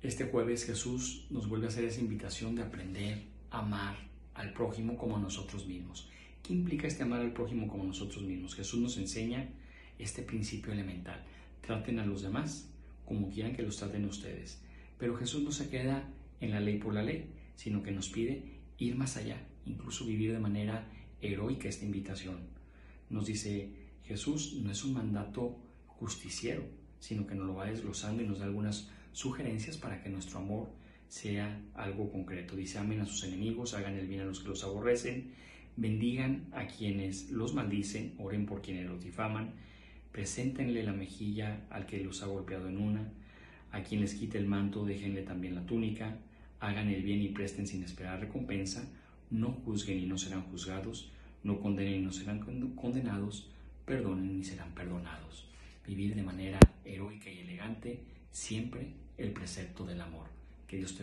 Este jueves Jesús nos vuelve a hacer esa invitación de aprender a amar al prójimo como nosotros mismos. ¿Qué implica este amar al prójimo como nosotros mismos? Jesús nos enseña este principio elemental. Traten a los demás como quieran que los traten ustedes. Pero Jesús no se queda en la ley por la ley, sino que nos pide ir más allá, incluso vivir de manera heroica esta invitación. Nos dice, Jesús no es un mandato justiciero, sino que nos lo va desglosando y nos da algunas sugerencias para que nuestro amor sea algo concreto. Dice, amen a sus enemigos, hagan el bien a los que los aborrecen, bendigan a quienes los maldicen, oren por quienes los difaman, preséntenle la mejilla al que los ha golpeado en una, a quien les quite el manto, déjenle también la túnica, hagan el bien y presten sin esperar recompensa, no juzguen y no serán juzgados, no condenen y no serán condenados, perdonen y serán perdonados. Vivir de manera heroica y elegante siempre el precepto del amor. Que Dios te